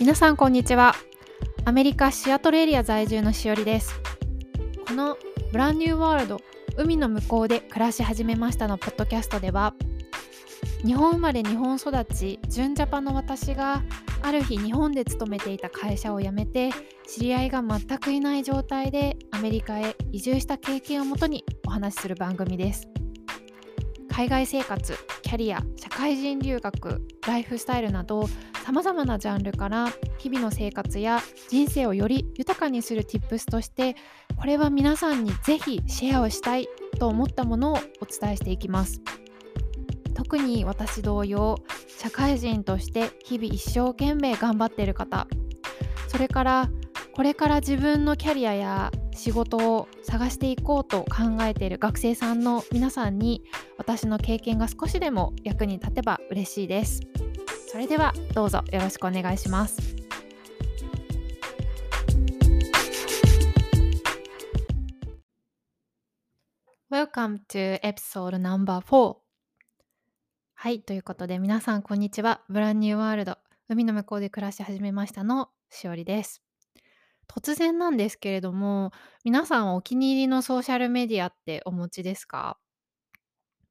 皆さんこんにちは。アメリカシアトルエリア在住のしおりです。このブランニューワールド海の向こうで暮らし始めましたのポッドキャストでは日本生まれ日本育ち純ジャパンの私がある日日本で勤めていた会社を辞めて知り合いが全くいない状態でアメリカへ移住した経験をもとにお話しする番組です。海外生活キャリア社会人留学ライフスタイルなどさまざまなジャンルから日々の生活や人生をより豊かにする Tips としてこれは皆さんにぜひシェアをしたいと思ったものをお伝えしていきます。特に私同様社会人として日々一生懸命頑張っている方。それからこれから自分のキャリアや仕事を探していこうと考えている学生さんの皆さんに私の経験が少しでも役に立てば嬉しいです。それではどうぞよろしくお願いします。Welcome to episode No.4 はいということで皆さんこんにちは。ブランニューワールド海の向こうで暮らし始めましたのしおりです。突然なんですけれども、皆さんお気に入りのソーシャルメディアってお持ちですか？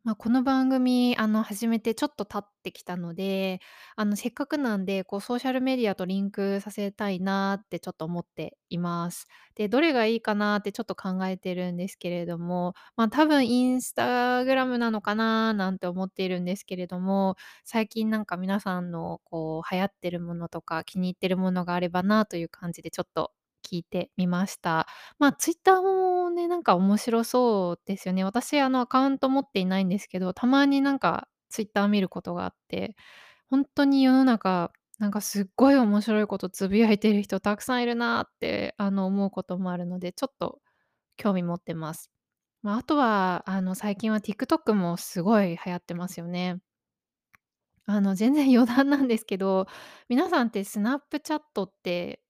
まあ、この番組、あの、始めてちょっと経ってきたので、あの、せっかくなんで、こう、ソーシャルメディアとリンクさせたいなってちょっと思っています。で、どれがいいかなってちょっと考えてるんですけれども、まあ、多分インスタグラムなのかななんて思っているんですけれども、最近なんか皆さんのこう流行ってるものとか気に入ってるものがあればなという感じでちょっと聞いてみました。まあ、ツイッターもね、なんか面白そうですよね。私、あの、アカウント持っていないんですけど、たまになんかツイッター見ることがあって、ほんとに世の中、なんかすっごい面白いことつぶやいてる人たくさんいるなって、あの、思うこともあるので、ちょっと興味持ってます。まあ、あとは、あの、最近は TikTok もすごい流行ってますよね。あの、全然余談なんですけど、皆さんってスナップチャットって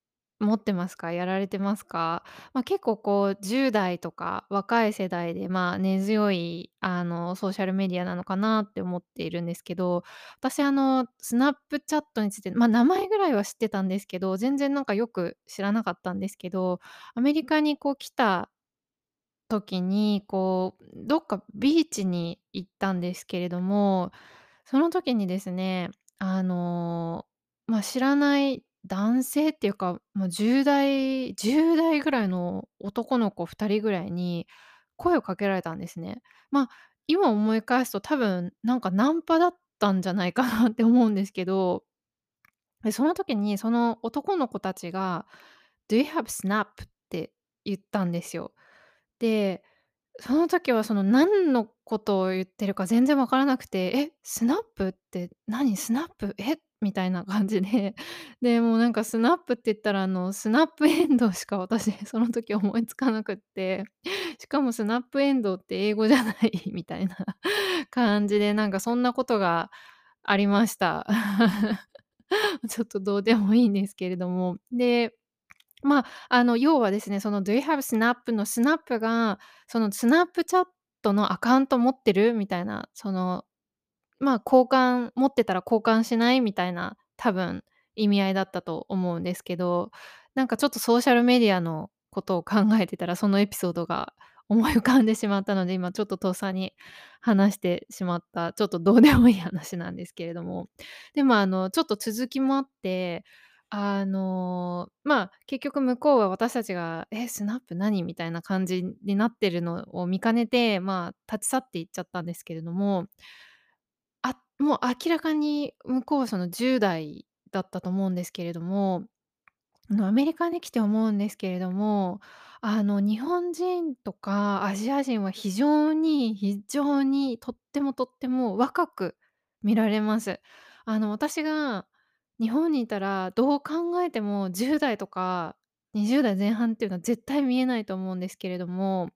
持ってますか？やられてますか？ま、結構こう10代とか若い世代で、まあ、根強いあの、ソーシャルメディアなのかなって思っているんですけど、私あの、スナップチャットについて、まあ、名前ぐらいは知ってたんですけど、全然なんかよく知らなかったんですけど、アメリカにこう来た時に、こう、どっかビーチに行ったんですけれども、その時にですね、あの、ま、知らない男性っていうか、もう10代10代ぐらいの男の子2人ぐらいに声をかけられたんですね。ま、今思い返すと多分なんかナンパだったんじゃないかなって思うんですけど、で、その時にその男の子たちが「Do you have Snap?」って言ったんですよ。で、その時はその何のことを言ってるか全然わからなくて、「え、スナップって何？スナップ？え？」みたいな感じで、で、もうなんかスナップって言ったらあのスナップエンドウしか私 その時思いつかなくって、しかもスナップエンドウって英語じゃないみたいな感じで、なんかそんなことがありました。ちょっとどうでもいいんですけれども。でまあ、あの、要はですね、その Do you have Snap のスナップが、そのスナップチャットのアカウント持ってる？みたいな、その、まあ、交換持ってたら交換しない？みたいな、多分意味合いだったと思うんですけど、なんかちょっとソーシャルメディアのことを考えてたら、そのエピソードが思い浮かんでしまったので、今ちょっととっさに話してしまった、ちょっとどうでもいい話なんですけれども。でもあの、ちょっと続きもあってあの、まあ、結局向こうは私たちが「え、スナップ何？」みたいな感じになってるのを見かねて、まあ、立ち去って行っちゃったんですけれども、もう明らかに向こうはその10代だったと思うんですけれども、あの、アメリカに来て思うんですけれども、あの、日本人とかアジア人は非常に非常にとってもとっても若く見られます。あの、私が日本にいたら、どう考えても10代とか20代前半っていうのは絶対見えないと思うんですけれども、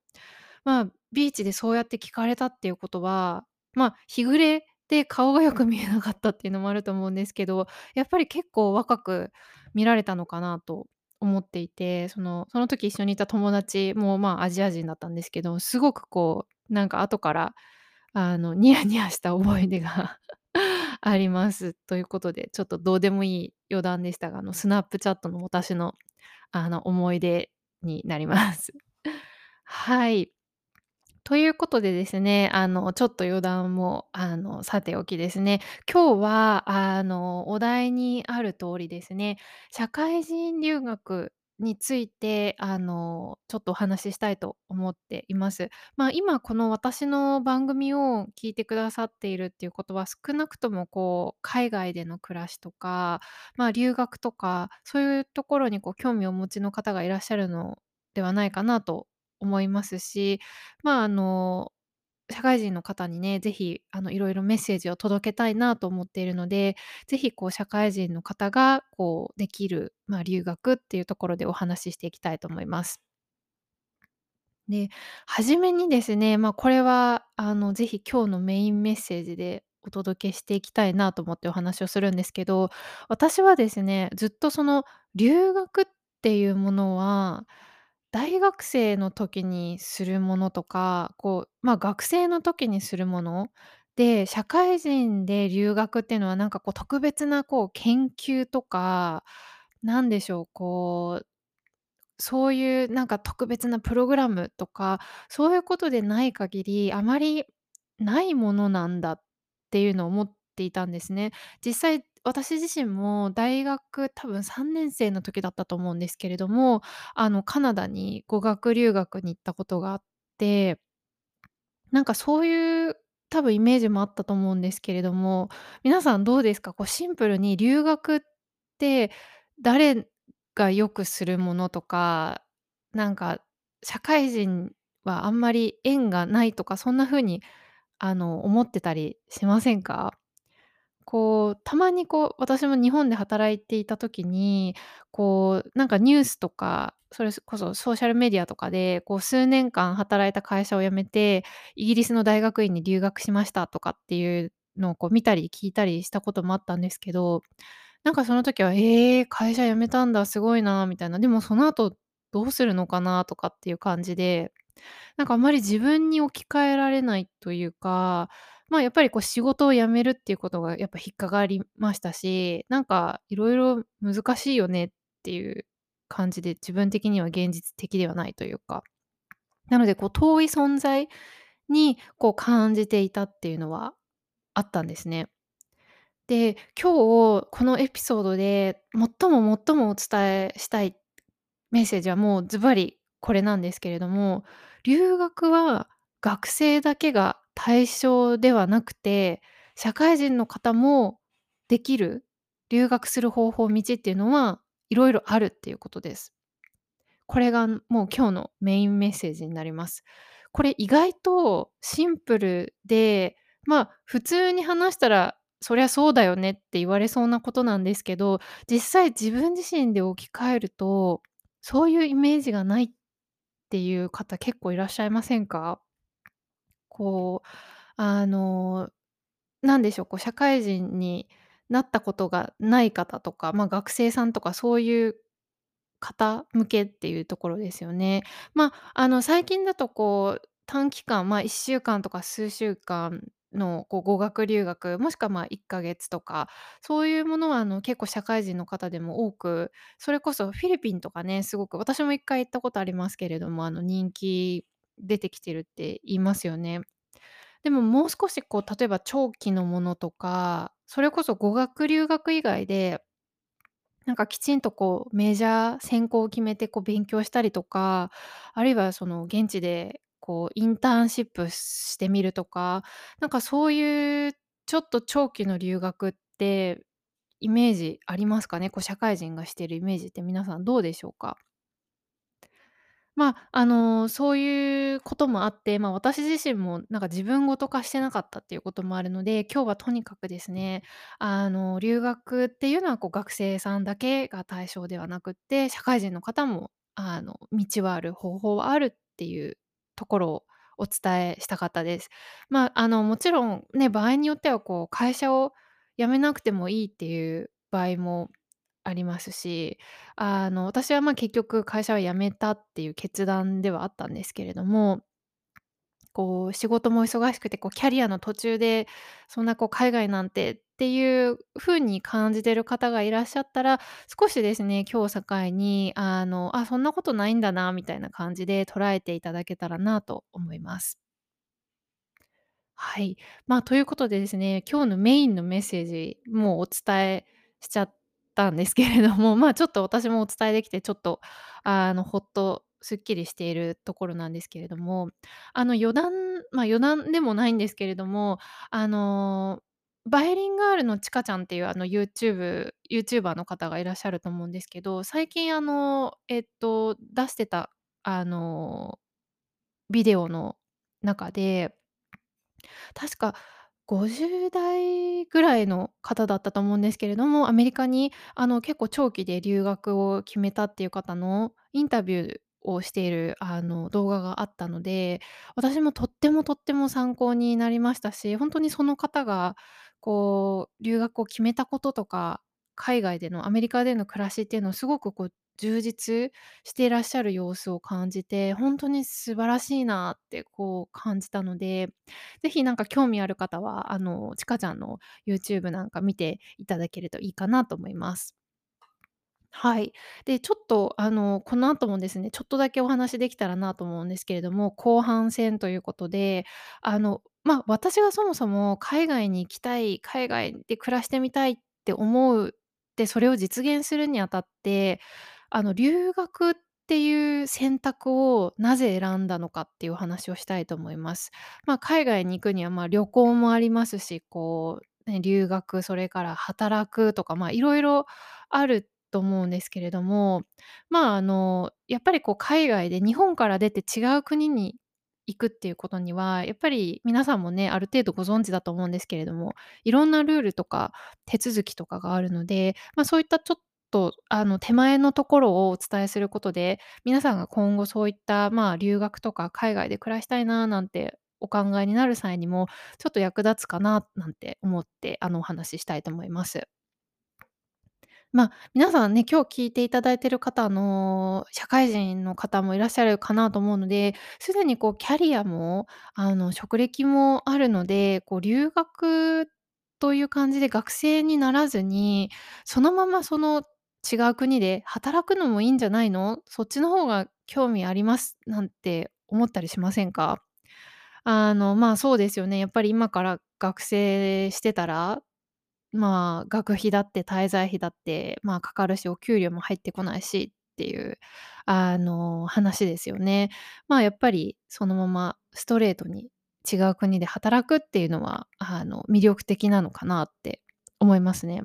まあ、ビーチでそうやって聞かれたっていうことは、まあ、日暮れで顔がよく見えなかったっていうのもあると思うんですけど、やっぱり結構若く見られたのかなと思っていて、そのその時一緒にいた友達も、まあ、アジア人だったんですけど、すごくこう、なんか後から、あの、ニヤニヤした覚え出が あります。ということで、ちょっとどうでもいい余談でしたが、あの、スナップチャットの私の、あの、思い出になります。はい。ということでですね、あの、ちょっと余談も、あの、さておきですね、今日は、あの、お題にある通りですね、社会人留学について、あの、ちょっとお話ししたいと思っています。まあ、今この私の番組を聞いてくださっているっていうことは、少なくともこう、海外での暮らしとか、まあ、留学とか、そういうところにこう興味をお持ちの方がいらっしゃるのではないかなと思いますし、まあ、あの、社会人の方にね、ぜひ、あの、いろいろメッセージを届けたいなと思っているので、ぜひ、こう、社会人の方が、こう、できる、まあ、留学っていうところでお話ししていきたいと思います。で、初めにですね、まあ、これは、あの、ぜひ今日のメインメッセージでお届けしていきたいなと思ってお話をするんですけど、私はですね、ずっとその留学っていうものは、大学生の時にするものとか、こう、まあ、学生の時にするもので、社会人で留学っていうのはなんかこう特別なこう研究とか、なんでしょう、こうそういうなんか特別なプログラムとか、そういうことでない限り、あまりないものなんだっていうのを思っていたんですね。実際私自身も大学多分3年生の時だったと思うんですけれども、あのカナダに語学留学に行ったことがあってなんかそういう多分イメージもあったと思うんですけれども、皆さんどうですか？こうシンプルに留学って誰がよくするものとか、なんか社会人はあんまり縁がないとか、そんな風にあの思ってたりしませんか？こう、たまにこう、私も日本で働いていた時に、こう、なんかニュースとか、それこそソーシャルメディアとかで、こう数年間働いた会社を辞めて、イギリスの大学院に留学しましたとかっていうのをこう見たり聞いたりしたこともあったんですけど、なんかその時は、ええ、会社辞めたんだ、すごいなみたいな、でもその後どうするのかなとかっていう感じでなんかあまり自分に置き換えられないというか、まあ、やっぱりこう仕事を辞めるっていうことがやっぱ引っかかりましたし、なんかいろいろ難しいよねっていう感じで、自分的には現実的ではないというか。なのでこう遠い存在にこう感じていたっていうのはあったんですね。で、今日このエピソードで最も最もお伝えしたいメッセージはもうズバリこれなんですけれども、留学は学生だけが対象ではなくて、社会人の方もできる、留学する方法、道っていうのはいろいろあるっていうことです。これがもう今日のメインメッセージになります。これ意外とシンプルで、まあ普通に話したらそりゃそうだよねって言われそうなことなんですけど、実際自分自身で置き換えると、そういうイメージがないっていう方結構いらっしゃいませんか？こう、あの、なんでしょう、こう社会人になったことがない方とか、ま、学生さんとかそういう方向けっていうところですよね。まあ、あの、最近だとこう、短期間、まあ、1週間とか数週間のこう語学留学、もしくは、まあ、1ヶ月とか、そういうものはあの、結構社会人の方でも多く、それこそフィリピンとかね、すごく私も1回行ったことありますけれども、あの、人気出てきてるって言いますよね。でももう少しこう、例えば長期のものとか、それこそ語学留学以外でなんかきちんとこうメジャー専攻を決めてこう勉強したりとか、あるいはその現地でこうインターンシップしてみるとか、なんかそういうちょっと長期の留学ってイメージありますかね？こう社会人がしてるイメージって皆さんどうでしょうか？まあ、あの、そういうこともあって、まあ、私自身もなんか自分ごと化してなかったっていうこともあるので、今日はとにかくですね、あの、留学っていうのはこう学生さんだけが対象ではなくって、社会人の方もあの、道はある、方法はあるっていうところをお伝えしたかったです。まあ、あの、もちろんね、場合によってはこう会社を辞めなくてもいいっていう場合もありますし、あの、私は、まあ、結局会社を辞めたっていう決断ではあったんですけれども、こう仕事も忙しくて、こうキャリアの途中で、そんなこう海外なんてっていう風に感じてる方がいらっしゃったら、少しですね、今日を境に、あの、あ、そんなことないんだなみたいな感じで捉えていただけたらなと思います。はい。まあ、ということでですね、今日のメインのメッセージ、もうお伝えしちゃったんですけれども、まあ、ちょっと私もお伝えできて、ちょっと、あの、ほっとすっきりしているところなんですけれども、あの、余談まあ、余談でもないんですけれども、あの、バイリンガールのちかちゃんっていう、あの、ユーチューブユーチューバーの方がいらっしゃると思うんですけど、最近、あの、えっと、出してた、あの、ビデオの中で確か50代ぐらいの方だったと思うんですけれども、アメリカにあの結構長期で留学を決めたっていう方のインタビューをしているあの動画があったので、私もとってもとっても参考になりましたし、本当にその方がこう留学を決めたこととか、海外でのアメリカでの暮らしっていうのをすごくこう充実していらっしゃる様子を感じて、ほんとに素晴らしいなってこう感じたのでぜひなんか興味ある方は、あの、ちかちゃんの YouTube なんか見ていただけるといいかなと思います。はい。で、ちょっとあの、この後もですね、ちょっとだけお話できたらなと思うんですけれども、後半戦ということで、あの、まあ、私がそもそも海外に行きたい、海外で暮らしてみたいって思うで、それを実現するにあたって、あの、留学っていう選択をなぜ選んだのかっていう話をしたいと思います。ま、海外に行くには、ま、旅行もありますし、こう、ね、留学、それから働くとか、ま、色々あると思うんですけれども、まあ、あの、やっぱりこう海外で日本から出て違う国に行くっていうことには、やっぱり皆さんもね、ある程度ご存知だと思うんですけれども、いろんなルールとか手続きとかがあるので、まあ、そういったちょっとあの手前のところをお伝えすることで、皆さんが今後そういった、まあ、留学とか海外で暮らしたいななんてお考えになる際にも、ちょっと役立つかななんて思って、あの、お話ししたいと思います。まあ、皆さんね、今日聞いていただいている方、の、社会人の方もいらっしゃるかなと思うので、すでにこうキャリアも、あの、職歴もあるので、こう留学という感じで学生にならずに、そのままその違う国で働くのもいいんじゃないの？そっちの方が興味あります、なんて思ったりしませんか？あの、まあ、そうですよね。やっぱり今から学生してたらまあ、学費だって滞在費だって、まあ、かかるし、お給料も入ってこないしっていう、あの、話ですよね。まあ、やっぱりそのままストレートに違う国で働くっていうのは、あの、魅力的なのかなって思いますね。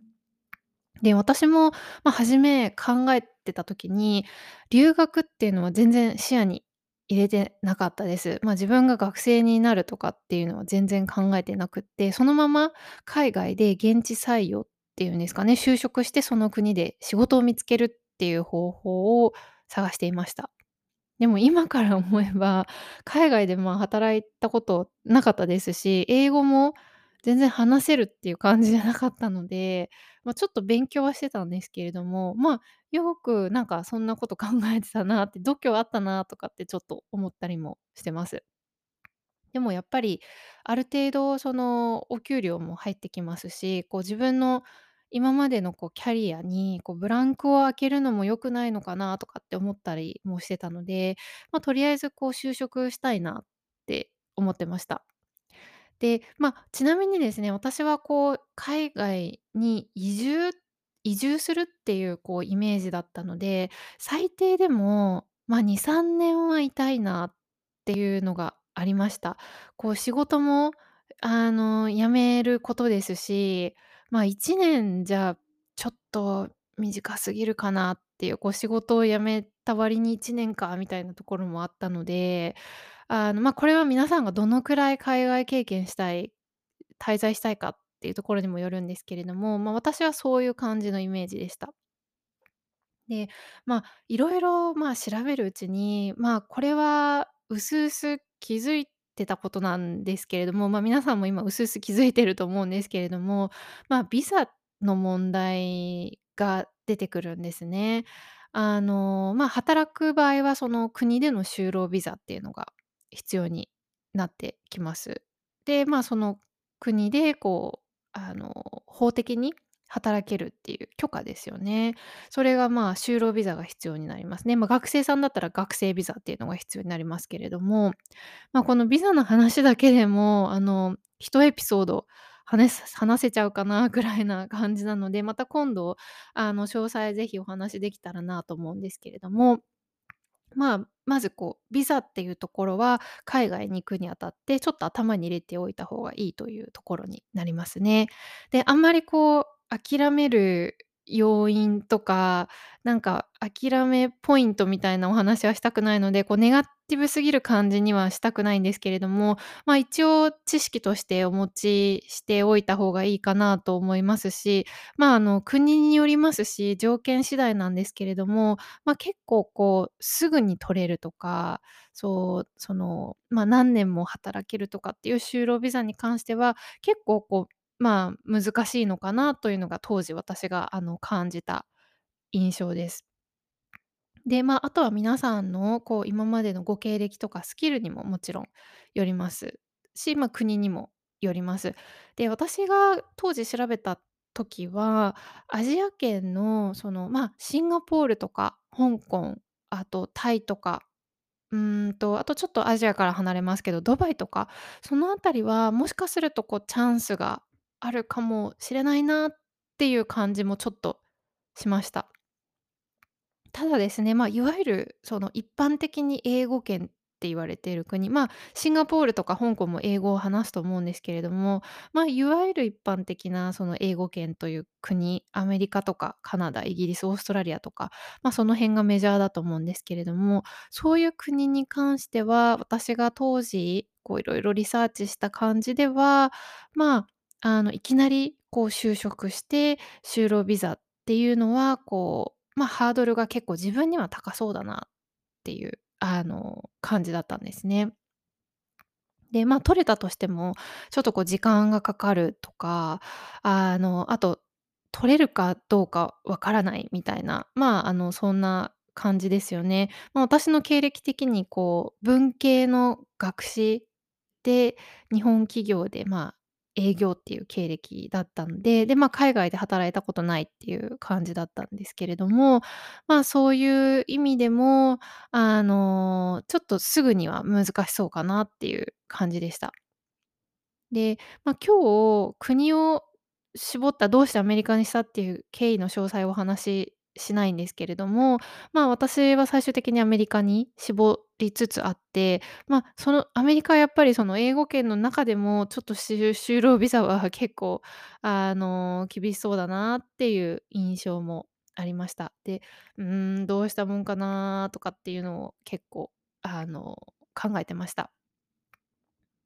で、私も、まあ、初め考えてた時に、留学っていうのは全然視野に入れてなかったです。ま、自分が学生になるとかっていうのは全然考えてなくって、そのまま海外で現地採用っていうんですかね、就職してその国で仕事を見つけるっていう方法を探していました。でも今から思えば、海外で、ま、働いたことなかったですし、英語も全然話せるっていう感じじゃなかったので、ま、ちょっと勉強はしてたんですけれども、まあ、よくなんかそんなこと考えてたなって、度胸あったなとかってちょっと思ったりもしてます。でもやっぱり、ある程度そのお給料も入ってきますし、こう自分の今までのこうキャリアにこうブランクを空けるのも良くないのかなとかって思ったりもしてたので、ま、とりあえずこう就職したいなって思ってました。で、ま、ちなみにですね、私はこう海外に移住移住するっていうこうイメージだったので、最低でも、ま、2、3年はいたいなっていうのがありました。こう仕事もあの辞めることですし、ま、1年じゃちょっと短すぎるかなっていう、こう仕事を辞めた割に1年かみたいなところもあったので、あの、ま、これは皆さんがどのくらい海外経験したい、滞在したいかっていうところにもよるんですけれども、ま、私はそういう感じのイメージでした。で、ま、色々、まあ、調べるうちに、まあ、これは薄々気づいてたことなんですけれども、まあ、皆さんも今薄々気づいてると思うんですけれども、まあ、ビザの問題が出てくるんですね。あの、ま、働く場合はその国での就労ビザっていうのが必要になってきます。で、まあ、その国でこうあの、法的に働けるっていう許可ですよね。それが、まあ、就労ビザが必要になりますね。ま、学生さんだったら学生ビザっていうのが必要になりますけれども、ま、このビザの話だけでも、あの、1エピソード話話せちゃうかなぐらいな感じなので、また今度、あの、詳細ぜひお話できたらなと思うんですけれども、まあ、まずこう、ビザっていうところは海外に行くにあたって、ちょっと頭に入れておいた方がいいというところになりますね。で、あんまりこう諦める要因とか、なんか諦めポイントみたいなお話はしたくないので、こうネガティブすぎる感じにはしたくないんですけれども、まあ、一応知識としてお持ちしておいた方がいいかなと思いますし、まあ、あの、国によりますし、条件次第なんですけれども、まあ、結構こうすぐに取れるとか、そう、その、まあ、何年も働けるとかっていう就労ビザに関しては、結構こう、まあ、難しいのかなというのが当時私があの感じた印象です。で、ま、ああとは皆さんのこう今までのご経歴とかスキルにももちろんよりますし、ま、国にもよります。で、私が当時調べた時は、アジア圏のその、まあ、シンガポールとか香港、あとタイとか、うんと、あとちょっとアジアから離れますけど、ドバイとか、そのあたりはもしかするとこうチャンスがあるかもしれないなっていう感じもちょっとしました。ただですね、まあ、いわゆるその一般的に英語圏って言われている国、まあ、シンガポールとか香港も英語を話すと思うんですけれども、まあ、いわゆる一般的なその英語圏という国、アメリカとかカナダ、イギリス、オーストラリアとか、まあ、その辺がメジャーだと思うんですけれども、そういう国に関しては、私が当時こういろいろリサーチした感じでは、まあ、あの、いきなりこう就職して就労ビザっていうのは、こう、ま、ハードルが結構自分には高そうだなっていう、あの、感じだったんですね。で、まあ、取れたとしても、ちょっとこう時間がかかるとか、あの、あと、取れるかどうかわからないみたいな、まあ、あの、そんな感じですよね。ま、私の経歴的にこう文系の学士で、日本企業で、まあ、営業っていう経歴だったんで、で、まあ、海外で働いたことないっていう感じだったんですけれども、まあ、そういう意味でも、あの、ちょっとすぐには難しそうかなっていう感じでした。で、まあ、今日、国を絞ったどうしてアメリカにしたっていう経緯の詳細をお話ししないんですけれども、まあ、私は最終的にアメリカに絞りつつあって、まあ、そのアメリカはやっぱりその英語圏の中でもちょっと 就労ビザは結構あの、厳しそうだなっていう印象もありました。で、うん、どうしたもんかなとかっていうのを結構あの、考えてました。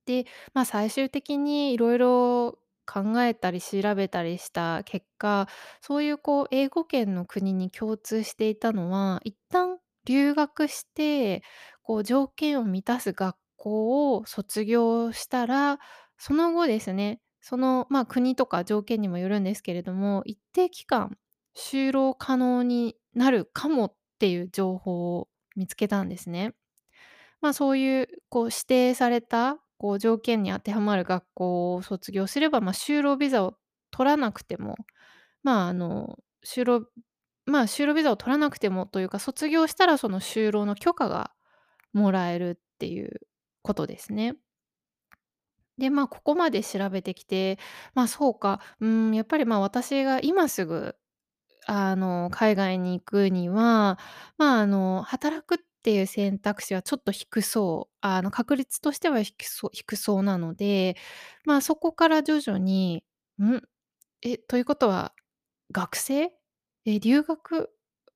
で、まあ、最終的に色々考えたり調べたりした結果、そういうこう英語圏の国に共通していたのは、一旦留学して、こう条件を満たす学校を卒業したら、その後ですね、その、まあ、国とか条件にもよるんですけれども、一定期間就労可能になるかもっていう情報を見つけたんですね。まあ、そういうこう指定されたこう条件に当てはまる学校を卒業すれば、まあ、就労ビザを取らなくても、まあ、あの、就労まあ、就労ビザを取らなくてもというか、卒業したらその就労の許可がもらえるっていうことですね。で、まあ、ここまで調べてきて、まあ、そうか、うん、やっぱり、まあ、私が今すぐあの、海外に行くには、まあ、あの、働くっていう選択肢はちょっと低そう、あの、確率としては低そう低そうなので、まあ、そこから徐々に、ん、え、ということは学生？え、留学？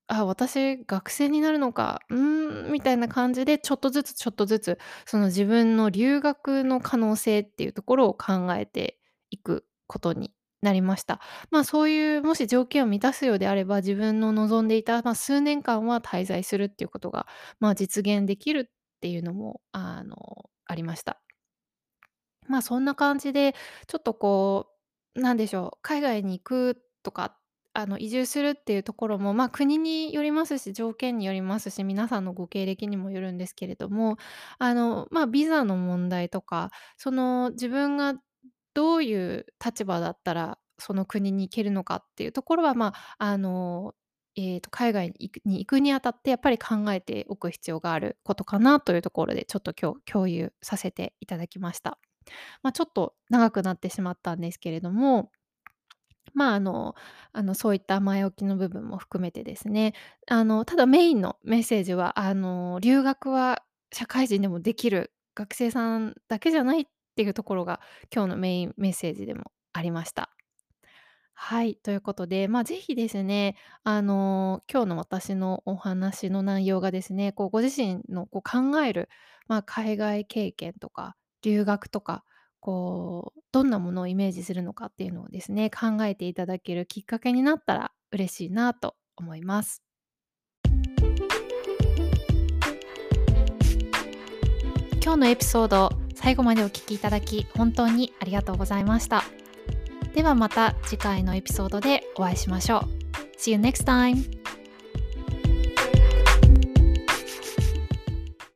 あ、私学生になるのか、うーん、みたいな感じでちょっとずつちょっとずつ、その自分の留学の可能性っていうところを考えていくことになりました。まあ、そういうもし条件を満たすようであれば、自分の望んでいた、まあ、数年間は滞在するっていうことが、まあ、実現できるっていうのも、あの、ありました。まあ、そんな感じで、ちょっとこう、なんでしょう、海外に行くとか、あの、移住するっていうところも、まあ、国によりますし、条件によりますし、皆さんのご経歴にもよるんですけれども、あの、まあ、ビザの問題とか、その、自分がどういう立場だったらその国に行けるのかっていうところは、まあ、あの、えーと、海外に行くに行くにあたってやっぱり考えておく必要があることかなというところでちょっと今日共有させていただきました。まあ、ちょっと長くなってしまったんですけれどもまあ、あのあの、そういった前置きの部分も含めてですね、あの、ただメインのメッセージは、あの、留学は社会人でもできる、学生さんだけじゃないっっていうところが、今日のメインメッセージでもありました。はい、ということで、まあ、ぜひですね、あの、今日の私のお話の内容がですね、こうご自身のこう考える、まあ、海外経験とか留学とか、こうどんなものをイメージするのかっていうのをですね、考えていただけるきっかけになったら嬉しいなと思います。今日のエピソード、最後までお聞きいただき本当にありがとうございました。ではまた次回のエピソードでお会いしましょう。See you next time!